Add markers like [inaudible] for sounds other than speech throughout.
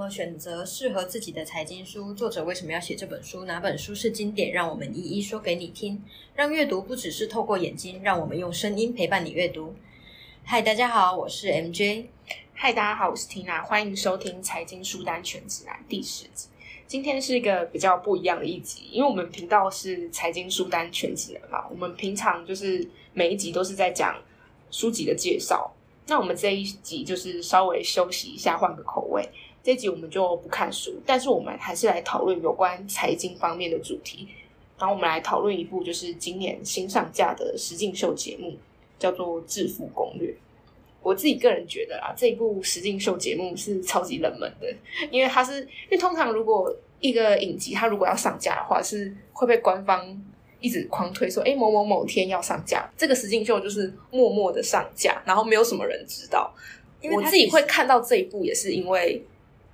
么选择适合自己的财经书？作者为什么要写这本书？哪本书是经典？让我们一一说给你听。让阅读不只是透过眼睛，让我们用声音陪伴你阅读。嗨，大家好，我是 MJ。嗨，大家好，我是 Tina，欢迎收听《财经书单全指南》第十集。今天是一个比较不一样的一集，因为我们频道是财经书单全指南嘛，我们平常就是每一集都是在讲书籍的介绍。那我们这一集就是稍微休息一下，换个口味。这集我们就不看书，但是我们还是来讨论有关财经方面的主题。然后我们来讨论一部就是今年新上架的实境秀节目，叫做《致富攻略》。我自己个人觉得啊，这一部实境秀节目是超级冷门的，因为它是因为通常如果一个影集它如果要上架的话，是会被官方。一直狂推说，哎，某某某天要上架，这个实境秀就是默默的上架，然后没有什么人知道。我自己会看到这一部，也是因为，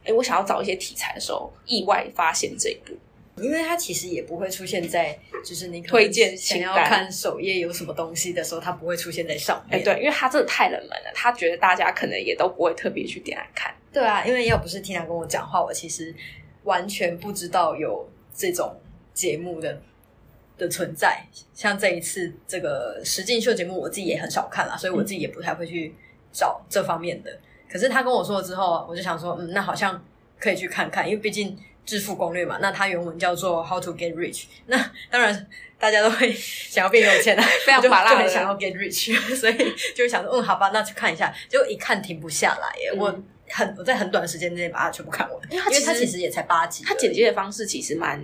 哎，我想要找一些题材的时候，意外发现这一部。因为它其实也不会出现在，就是你推荐想要看首页有什么东西的时候，它不会出现在上面。哎，对，因为它真的太冷门了，他觉得大家可能也都不会特别去点来看。对啊，因为要不是 Tina 跟我讲话，我其实完全不知道有这种节目的。的存在，像这一次这个实境秀节目，我自己也很少看啦，所以我自己也不太会去找这方面的。可是他跟我说了之后，我就想说，嗯，那好像可以去看看，因为毕竟致富攻略嘛。那它原文叫做 How to Get Rich，[laughs] 那当然大家都会想要变有钱啊，[laughs] 非常麻辣的想要 Get Rich，所以就会想说，嗯，好吧，那去看一下。结果一看停不下来耶，我。很我在很短的时间内把它全部看完，因为它其实也才八集。它剪辑的方式其实蛮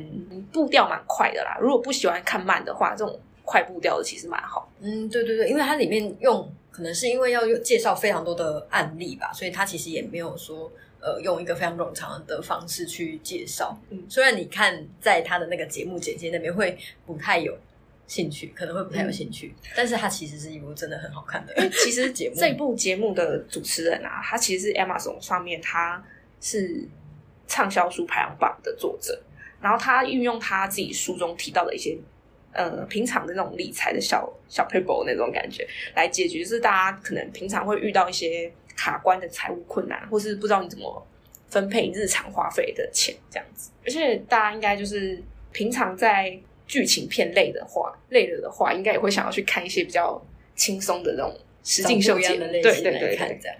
步调蛮快的啦。如果不喜欢看慢的话，这种快步调的其实蛮好。嗯，对对对，因为它里面用可能是因为要介绍非常多的案例吧，所以他其实也没有说呃用一个非常冗长的方式去介绍。嗯，虽然你看在他的那个节目简介那边会不太有。兴趣可能会不太有兴趣，但是它其实是一部真的很好看的。其实 [laughs] 节目这部节目的主持人啊，他其实是 Amazon 上面他是畅销书排行榜的作者，然后他运用他自己书中提到的一些呃平常的那种理财的小小 paper 那种感觉来解决，就是大家可能平常会遇到一些卡关的财务困难，或是不知道你怎么分配日常花费的钱这样子。而且大家应该就是平常在。剧情片累的话，累了的话，应该也会想要去看一些比较轻松的那种实境秀节目，对对对，看这样。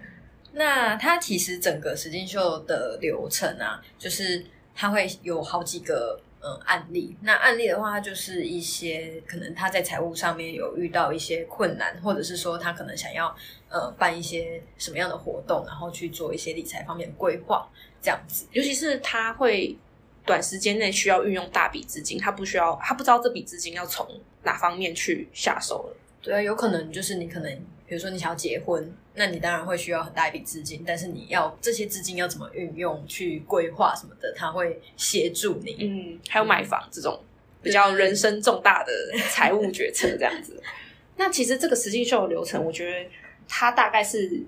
那它其实整个实境秀的流程啊，就是它会有好几个嗯案例。那案例的话，就是一些可能他在财务上面有遇到一些困难，或者是说他可能想要呃办一些什么样的活动，然后去做一些理财方面的规划，这样子。尤其是他会。短时间内需要运用大笔资金，他不需要，他不知道这笔资金要从哪方面去下手了。对啊，有可能就是你可能，比如说你想要结婚，那你当然会需要很大一笔资金，但是你要这些资金要怎么运用去规划什么的，他会协助你。嗯，还有买房这种比较人生重大的财务决策这样子。[laughs] 那其实这个实际秀的流程，我觉得它大概是。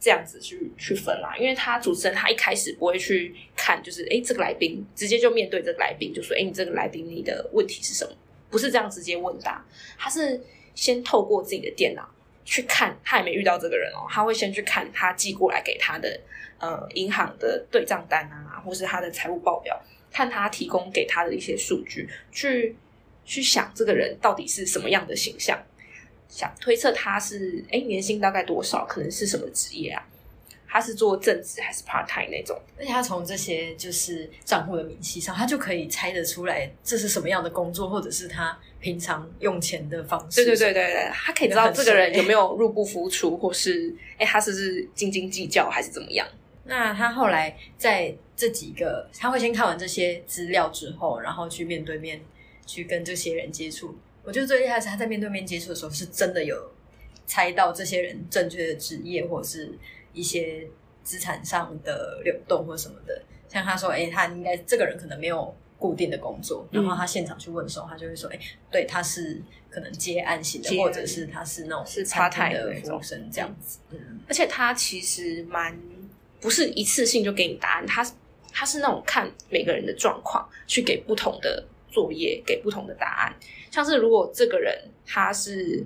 这样子去去分啦，因为他主持人他一开始不会去看，就是哎这个来宾直接就面对这个来宾，就说哎你这个来宾你的问题是什么？不是这样直接问答，他是先透过自己的电脑去看，他也没遇到这个人哦，他会先去看他寄过来给他的呃银行的对账单啊，或是他的财务报表，看他提供给他的一些数据，去去想这个人到底是什么样的形象。想推测他是哎年薪大概多少？可能是什么职业啊？他是做正职还是 part time 那种？而且他从这些就是账户的明细上，他就可以猜得出来这是什么样的工作，或者是他平常用钱的方式。对对对对对，他可以知道这个人有没有入不敷出，或是哎他是不是斤斤计较还是怎么样？那他后来在这几个，他会先看完这些资料之后，然后去面对面去跟这些人接触。我觉得最厉害是他在面对面接触的时候，是真的有猜到这些人正确的职业，或者是一些资产上的流动或什么的。像他说：“哎，他应该这个人可能没有固定的工作。”然后他现场去问的时候，他就会说：“哎，对，他是可能接案型的，或者是他是那种是插台的服务生这样子。”嗯，而且他其实蛮不是一次性就给你答案，他他是那种看每个人的状况去给不同的作业，给不同的答案。像是如果这个人他是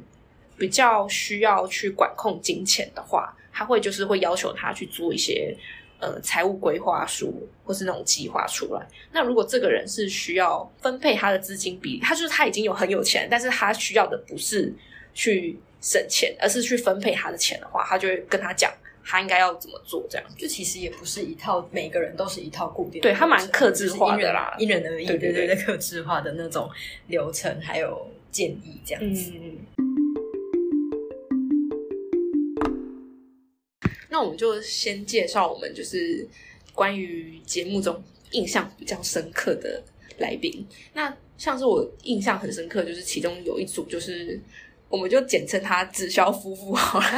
比较需要去管控金钱的话，他会就是会要求他去做一些呃财务规划书或是那种计划出来。那如果这个人是需要分配他的资金比例，他就是他已经有很有钱，但是他需要的不是去省钱，而是去分配他的钱的话，他就会跟他讲他应该要怎么做，这样就其实也不是一套，每个人都是一套固定的，对他蛮克制化的啦就是因人而异，对对对对对，克制化的那种流程还有建议这样子。嗯。那我们就先介绍我们就是关于节目中印象比较深刻的来宾。那像是我印象很深刻，就是其中有一组就是。我们就简称他直销夫妇好了，[laughs]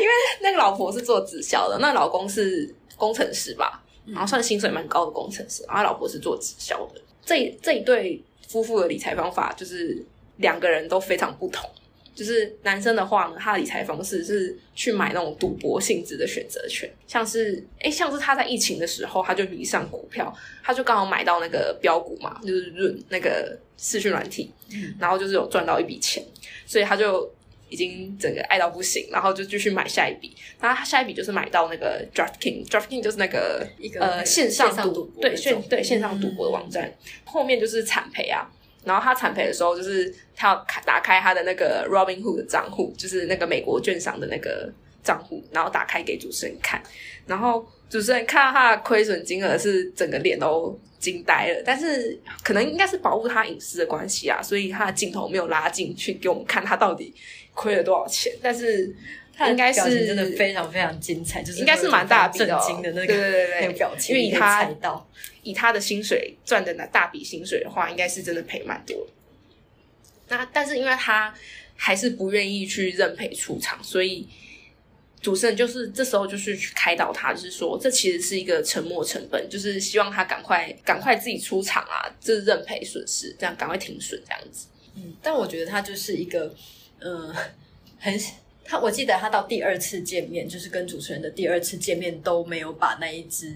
因为那个老婆是做直销的，那老公是工程师吧，然后算薪水蛮高的工程师，然后老婆是做直销的。这这一对夫妇的理财方法就是两个人都非常不同。就是男生的话呢，他的理财方式是去买那种赌博性质的选择权，像是诶像是他在疫情的时候，他就迷上股票，他就刚好买到那个标股嘛，就是润那个视讯软体，然后就是有赚到一笔钱，所以他就已经整个爱到不行，然后就继续买下一笔，然后他下一笔就是买到那个 DraftKings，DraftKings 就是那个一个呃线上赌对线对线上赌博的网站，后面就是惨赔啊。然后他惨赔的时候，就是他要开打开他的那个 Robinhood 的账户，就是那个美国券商的那个账户，然后打开给主持人看。然后主持人看到他的亏损金额是整个脸都惊呆了，但是可能应该是保护他隐私的关系啊，所以他的镜头没有拉进去给我们看他到底亏了多少钱。但是应该是真的非常非常精彩，就是应该是蛮大笔震惊的那个对对对对那个表情，因为他以他的薪水赚的那大笔薪水的话，应该是真的赔蛮多。那但是因为他还是不愿意去认赔出场，所以主持人就是这时候就是去开导他，就是说这其实是一个沉没成本，就是希望他赶快赶快自己出场啊，这是认赔损失，这样赶快停损这样子。嗯，但我觉得他就是一个，嗯、很他，我记得他到第二次见面，就是跟主持人的第二次见面都没有把那一只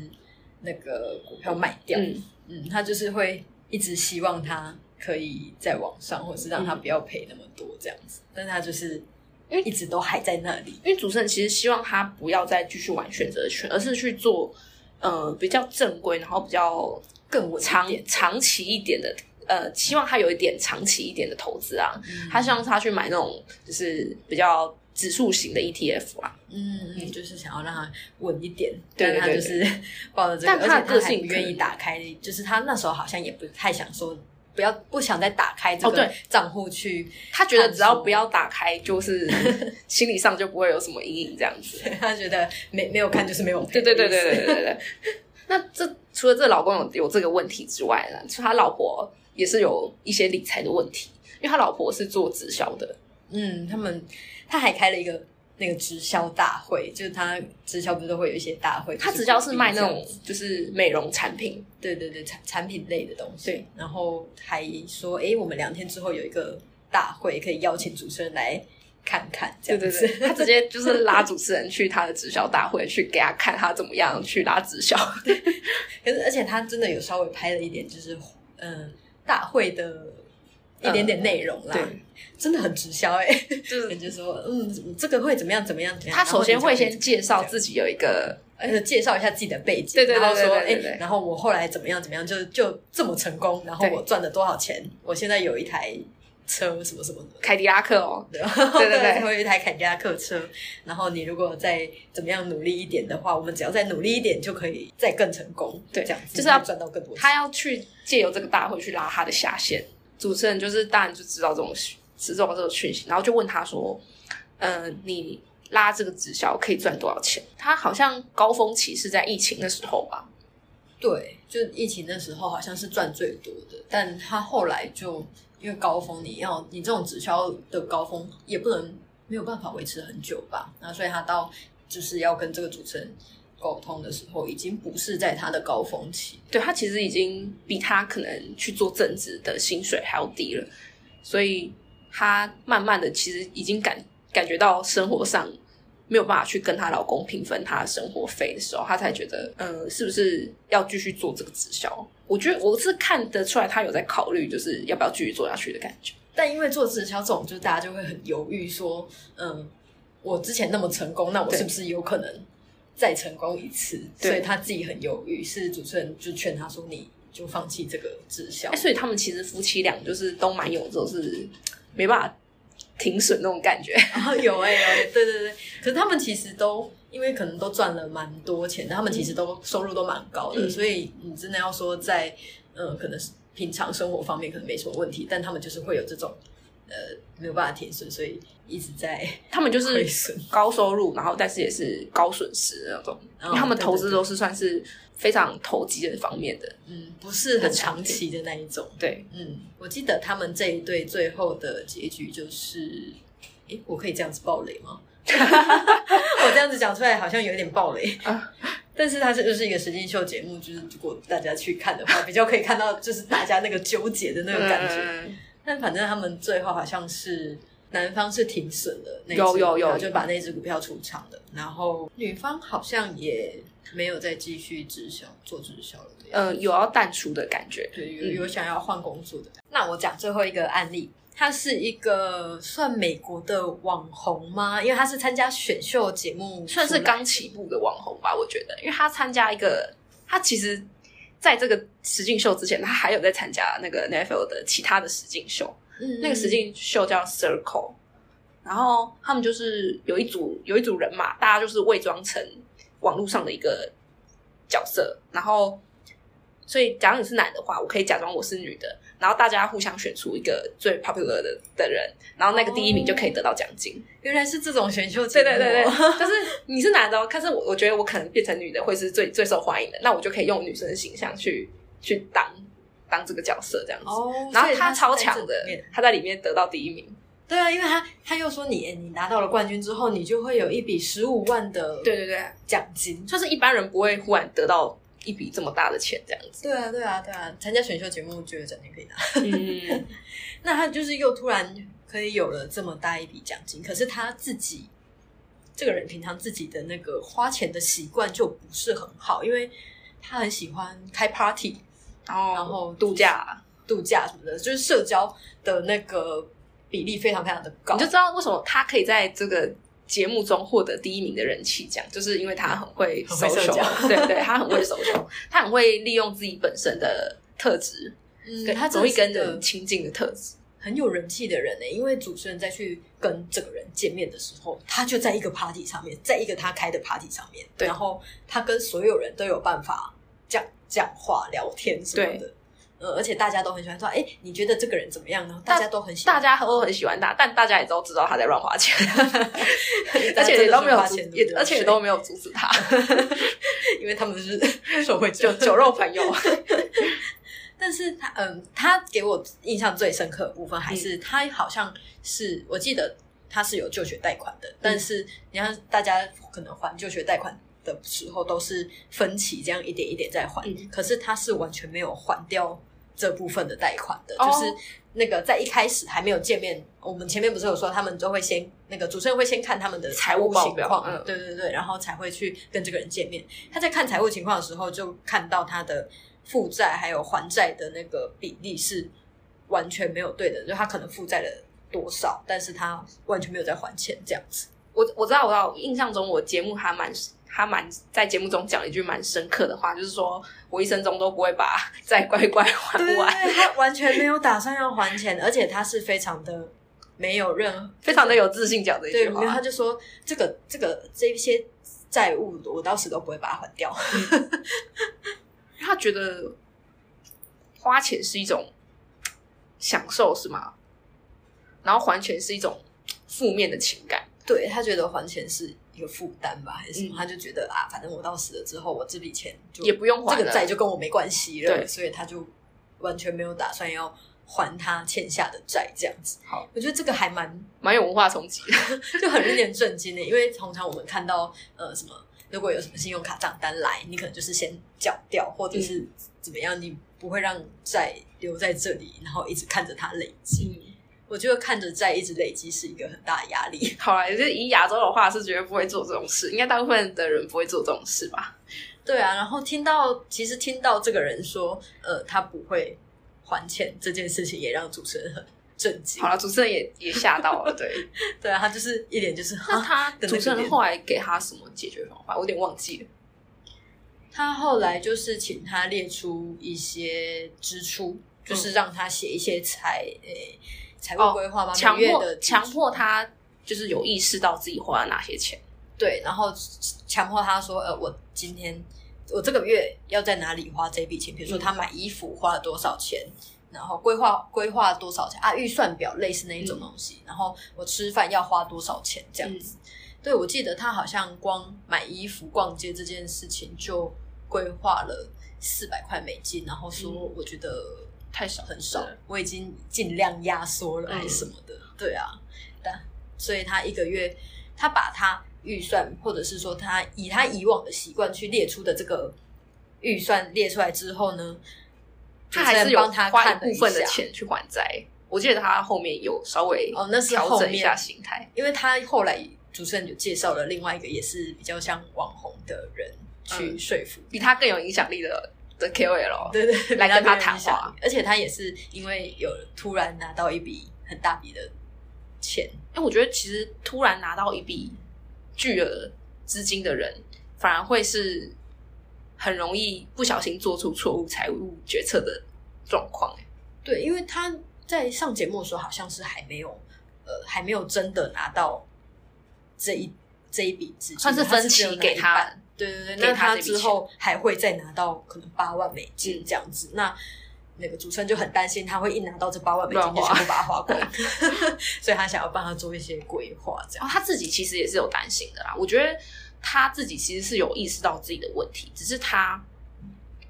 那个股票卖掉，嗯，嗯，他就是会一直希望他可以在网上，或是让他不要赔那么多这样子，但是他就是因为一直都还在那里，因为主持人其实希望他不要再继续玩选择权，而是去做呃比较正规，然后比较更稳长，长期一点的，呃，希望他有一点长期一点的投资啊。嗯。他希望他去买那种就是比较指数型的 ETF 啊。嗯嗯，就是想要让他稳一点，对对对但他就是 [laughs] 抱着这个，但他个性不愿意打开，就是他那时候好像也不太想说。不要不想再打开这个账户去，他觉得只要不要打开，[laughs] 就是心理上就不会有什么阴影这样子。[laughs] 他觉得没没有看就是没有对。对对对对对对对。那这除了这老公有有这个问题之外呢，他老婆也是有一些理财的问题，因为他老婆是做直销的，嗯，他们他还开了一个那个直销大会，就是他直销不是都会有一些大会，他直销是卖那种就是美容产品，对对对产产品类的东西，对，然后还说，哎，我们两天之后有一个大会，可以邀请主持人来看看，这样子。对对对，他直接就是 [laughs] 拉主持人去他的直销大会，去给他看他怎么样去拉直销。可是而且他真的有稍微拍了一点，就是嗯大会的一点点内容啦，对，真的很直销哎、就是 [laughs] 就说嗯这个会怎么样怎么样怎么样，他首先会先介绍自己有一个呃，介绍一下自己的背景，对对对然后说，哎，然后我后来怎么样怎么样，就就这么成功，然后我赚了多少钱，我现在有一台车什么什么的，凯迪拉克哦，对 [laughs] 对对。对我有一台凯迪拉克车，然后你如果再怎么样努力一点的话，我们只要再努力一点就可以再更成功，对这样子就是要赚到更多钱。他要去借由这个大会去拉他的下线。主持人就是当然就知道这种知道这个讯息，然后就问他说：“呃，你拉这个直销可以赚多少钱？”他好像高峰期是在疫情的时候吧？对，就疫情的时候好像是赚最多的，但他后来就因为高峰，你要你这种直销的高峰也不能没有办法维持很久吧，那所以他到就是要跟这个主持人沟通的时候，已经不是在他的高峰期。对他其实已经比他可能去做正职的薪水还要低了，所以他慢慢的其实已经感感觉到生活上没有办法去跟她老公平分她的生活费的时候，她才觉得，嗯，是不是要继续做这个直销？我觉得我是看得出来，她有在考虑，就是要不要继续做下去的感觉。但因为做直销这种，就大家就会很犹豫，说，嗯，我之前那么成功，那我是不是有可能再成功一次，所以他自己很犹豫。是主持人就劝他说：“你就放弃这个志向。哎，所以他们其实夫妻俩就是都蛮有这种是没办法停损那种感觉。有哎、有哎、对对对。可是他们其实都因为可能都赚了蛮多钱，他们其实都收入都蛮高的，嗯所以你真的要说在呃可能是平常生活方面可能没什么问题，但他们就是会有这种呃没有办法填损，所以一直在 [laughs] 他们就是。高收入，然后但是也是高损失的那种，因为他们投资都是算是非常投机的方面的。嗯，不是很长期的那一种。对，嗯，我记得他们这一对最后的结局就是，诶，我可以这样子暴雷吗？[laughs] 我这样子讲出来好像有点暴雷，啊但是它这就是一个实境秀节目，就是如果大家去看的话，比较可以看到就是大家那个纠结的那个感觉。嗯但反正他们最后好像是男方是停损了那只有有有就把那只股票出场了，然后女方好像也没有再继续直销做直销了。呃，有要淡出的感觉。对，有嗯有想要换工作的。那我讲最后一个案例，他是一个算美国的网红吗？因为他是参加选秀节目，算是刚起步的网红吧，我觉得，因为他参加一个，他其实在这个实境秀之前，他还有在参加那个 Netflix 的其他的实境秀，嗯那个实境秀叫 Circle，然后他们就是有一组有一组人嘛，大家就是伪装成网络上的一个角色，然后所以假如你是男的话，我可以假装我是女的，然后大家互相选出一个最 popular 的的人，然后那个第一名就可以得到奖金。原来是这种选秀节目哦，对对对对，但是你是男的哦，但是我我觉得我可能变成女的会是最最受欢迎的，那我就可以用女生的形象去去当当这个角色这样子。哦，然后他超强的他在里面得到第一名。对啊，因为他他又说你你拿到了冠军之后，你就会有一笔十五万的对对对，奖金。就是一般人不会忽然得到一笔这么大的钱这样子。对啊，对啊，对啊！参加选秀节目就有奖金可以拿。嗯，[laughs] 那他就是又突然可以有了这么大一笔奖金，可是他自己这个人平常自己的那个花钱的习惯就不是很好，因为他很喜欢开 party、然后然后度假，度假什么的，就是社交的那个比例非常非常的高。你就知道为什么他可以在这个节目中获得第一名的人气奖，就是因为他很会很会社 social 交对对，他很会 social，[laughs] 他很会利用自己本身的特质，嗯，跟他真容易跟人亲近的特质。很有人气的人呢、因为主持人再去跟这个人见面的时候，他就在一个 party 上面，在一个他开的 party 上面，然后他跟所有人都有办法讲讲话、聊天什么的。呃，而且大家都很喜欢说，哎，你觉得这个人怎么样呢？大家都很喜欢，大家都很喜欢他，但大家也都知道他在乱花钱，[laughs] 而而且也都没有阻，钱，也而且也都没有阻止他，[laughs] 因为他们是社会酒酒肉朋友。[laughs] 但是他嗯，他给我印象最深刻的部分还嗯。是他好像是我记得他是有就学贷款嗯。的，但是你看大家可能还就学贷款的时候都是分期这样一点一点在还，嗯。可是他是完全没有还掉这部分的贷款的，哦就是那个在一开始还没有见面，我们前面不是有说他们都会先那个主持人会先看他们的财务情况，嗯对对对，然后才会去跟这个人见面。他在看财务情况的时候，就看到他的负债还有还债的那个比例是完全没有对的，就他可能负债了多少，但是他完全没有在还钱这样子。我我知道，我知道，印象中我节目还蛮他蛮在节目中讲了一句蛮深刻的话，就是说我一生中都不会把债乖乖还完，对，他完全没有打算要还钱，而且他是非常的没有任何非常的有自信讲的一，句话然后他。就说这个这个这一些债务，我到时都不会把它还掉。他觉得花钱是一种享受，是吗？然后还钱是一种负面的情感。对他觉得还钱是一个负担吧，还是什么？嗯他就觉得啊，反正我到死了之后，我这笔钱就也不用还了这个债就跟我没关系了，对所以他就完全没有打算要还他欠下的债，这样子。好，我觉得这个还蛮蛮有文化冲击的。[laughs] 就很令人震惊的，因为通常我们看到呃什么，如果有什么信用卡账单来，你可能就是先缴掉，或者是怎么样，你不会让债留在这里，然后一直看着它累积。嗯，我觉得看着债一直累积是一个很大的压力。[laughs] 好啦，就是以亚洲的话是绝对不会做这种事，应该大部分的人不会做这种事吧？对啊，然后听到其实听到这个人说，呃，他不会还钱这件事情，也让主持人很震惊好。了，主持人也也吓到了，对。[laughs] 对啊，他就是一脸就是那他的主持人脸后来给他什么解决方法？我有点忘记了。他后来就是请他列出一些支出，就是让他写一些财诶财务规划嘛，强月的强迫他就是有意识到自己花了哪些钱。对，然后强迫他说，呃，我今天我这个月要在哪里花这笔钱？比如说他买衣服花了多少钱，然后规划规划多少钱？啊，预算表类似那一种东西，然后我吃饭要花多少钱这样子。对，我记得他好像光买衣服、逛街这件事情就规划了四百块美金，然后说嗯。我觉得太少很少，我已经尽量压缩了嗯还是什么的，对啊，但所以他一个月，他把他预算或者是说他以他以往的习惯去列出的这个预算列出来之后呢，他还是帮他花一部分的钱去还债。我记得他后面有稍微哦那是调整一下心态。因为他后来主持人就介绍了另外一个也是比较像网红的人去嗯说服比他更有影响力的的 KOL，对对对，来跟他谈话。而且他也是因为有突然拿到一笔很大笔的钱，因为我觉得其实突然拿到一笔巨额资金的人，反而会是很容易不小心做出错误财务决策的状况。对，因为他在上节目的时候好像是还没有呃还没有真的拿到这一这一笔资金，算是分期给他。对对对，给那他之后还会再拿到可能八万美金嗯这样子，那。那个主持人就很担心，他会一拿到这八万美金全部把它花光，[laughs] [laughs] 所以他想要帮他做一些规划，这样。他自己其实也是有担心的啦。我觉得他自己其实是有意识到自己的问题，只是他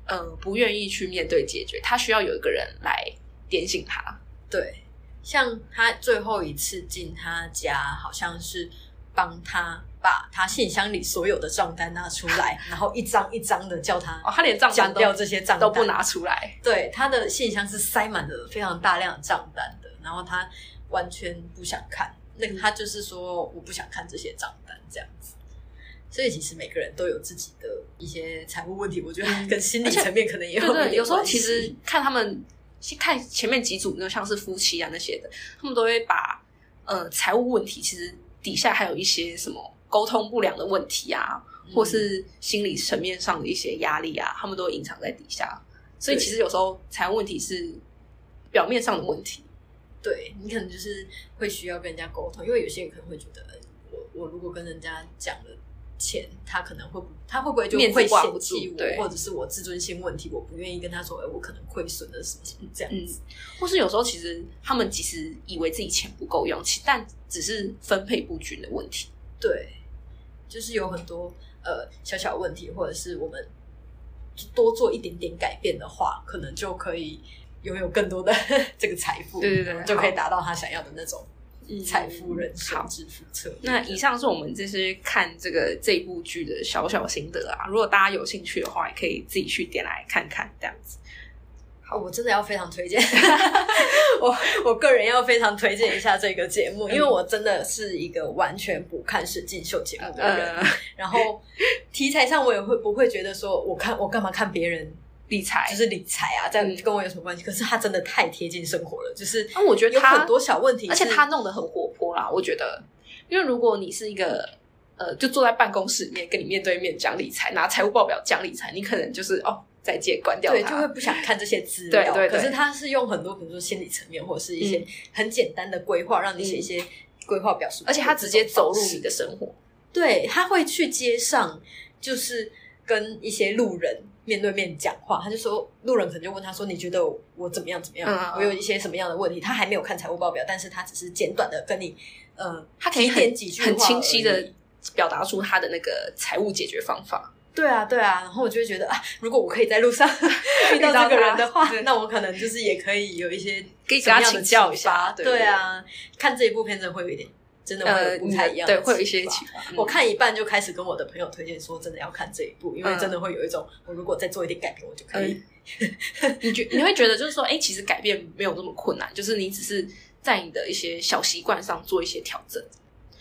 呃不愿意去面对解决，他需要有一个人来点醒他。对，像他最后一次进他家，好像是帮他把他信箱里所有的账单拿出来，然后一张一张的叫他哦，他连账单都这些账单都不拿出来。对，他的信箱是塞满了非常大量的账单的，然后他完全不想看，那嗯个他就是说我不想看这些账单这样子。所以其实每个人都有自己的一些财务问题，我觉得跟心理层面可能也有对对，有时候其实看他们看前面几组，那像是夫妻啊那些的，他们都会把呃财务问题，其实底下还有一些什么沟通不良的问题啊，嗯或是心理层面上的一些压力啊，他们都隐藏在底下。所以其实有时候财务问题是表面上的问题，对你可能就是会需要跟人家沟通，因为有些人可能会觉得，呃我我如果跟人家讲了钱，他可能会不，他会不会就会嫌弃我，或者是我自尊心问题，我不愿意跟他说，哎，我可能亏损了什么什么这样子。或是有时候其实他们其实以为自己钱不够用，其但只是分配不均的问题。对，就是有很多呃小小问题，或者是我们多做一点点改变的话，可能就可以拥有更多的 [laughs] 这个财富，对对对就可以达到他想要的那种财富人生好致富策略。那以上是我们这些看这个这部剧的小小心得啊，如果大家有兴趣的话，也可以自己去点来看看，这样子。好，我真的要非常推荐，[laughs] 我我个人要非常推荐一下这个节目，因为我真的是一个完全不看实境秀节目的人，呃，[laughs] 然后题材上我也会不会觉得说，我看我干嘛看别人理财就是理财啊，这样嗯。跟我有什么关系？可是他真的太贴近生活了，就是那我觉得他有很多小问题，而且他弄得很活泼啦，我觉得，因为如果你是一个呃，就坐在办公室里面跟你面对面讲理财，拿财务报表讲理财，你可能就是哦，再见，关掉对，就会。不想看这些资料。对对对可是他是用很多，比如说心理层面，或者是一些很简单的规划，让你写一些规划表述，而且他直接走入你的生活，对，他会去街上，就是跟一些路人面对面讲话。他就说，路人可能就问他说：“你觉得我怎么样？怎么样？我有一些什么样的问题？”他还没有看财务报表，但是他只是简短的跟你，呃，他可以提点很很几句话而清晰的表达出他的那个财务解决方法。对啊，对啊，然后我就会觉得啊，如果我可以在路上 [laughs] 遇到这个人的话，那我可能就是也可以有一些可以跟他请教一下发对。对啊，看这一部片真的会有一点，真的会不太一样的对，会有一些启发。嗯。我看一半就开始跟我的朋友推荐说，真的要看这一部，因为嗯。真的会有一种，我如果再做一点改变，我就可以。你觉你会觉得就是说，哎、其实改变没有那么困难，就是你只是在你的一些小习惯上做一些调整，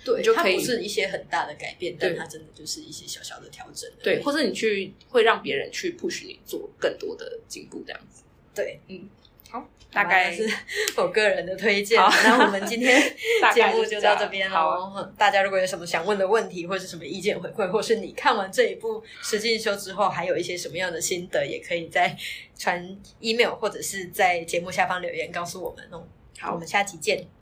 对，你就可以它不是一些很大的改变，但对它真的就是一些小小的调整。对，或者你去会让别人去 push 你做更多的进步，这样子。对，嗯，好，大概是 [laughs] 我个人的推荐。好那我们今天 [laughs] 大节目就到这边好喽。大家如果有什么想问的问题，或是什么意见回馈，或是你看完这一部《实境秀》之后，还有一些什么样的心得，也可以在传 email 或者是在节目下方留言告诉我们哦。好我们下期见。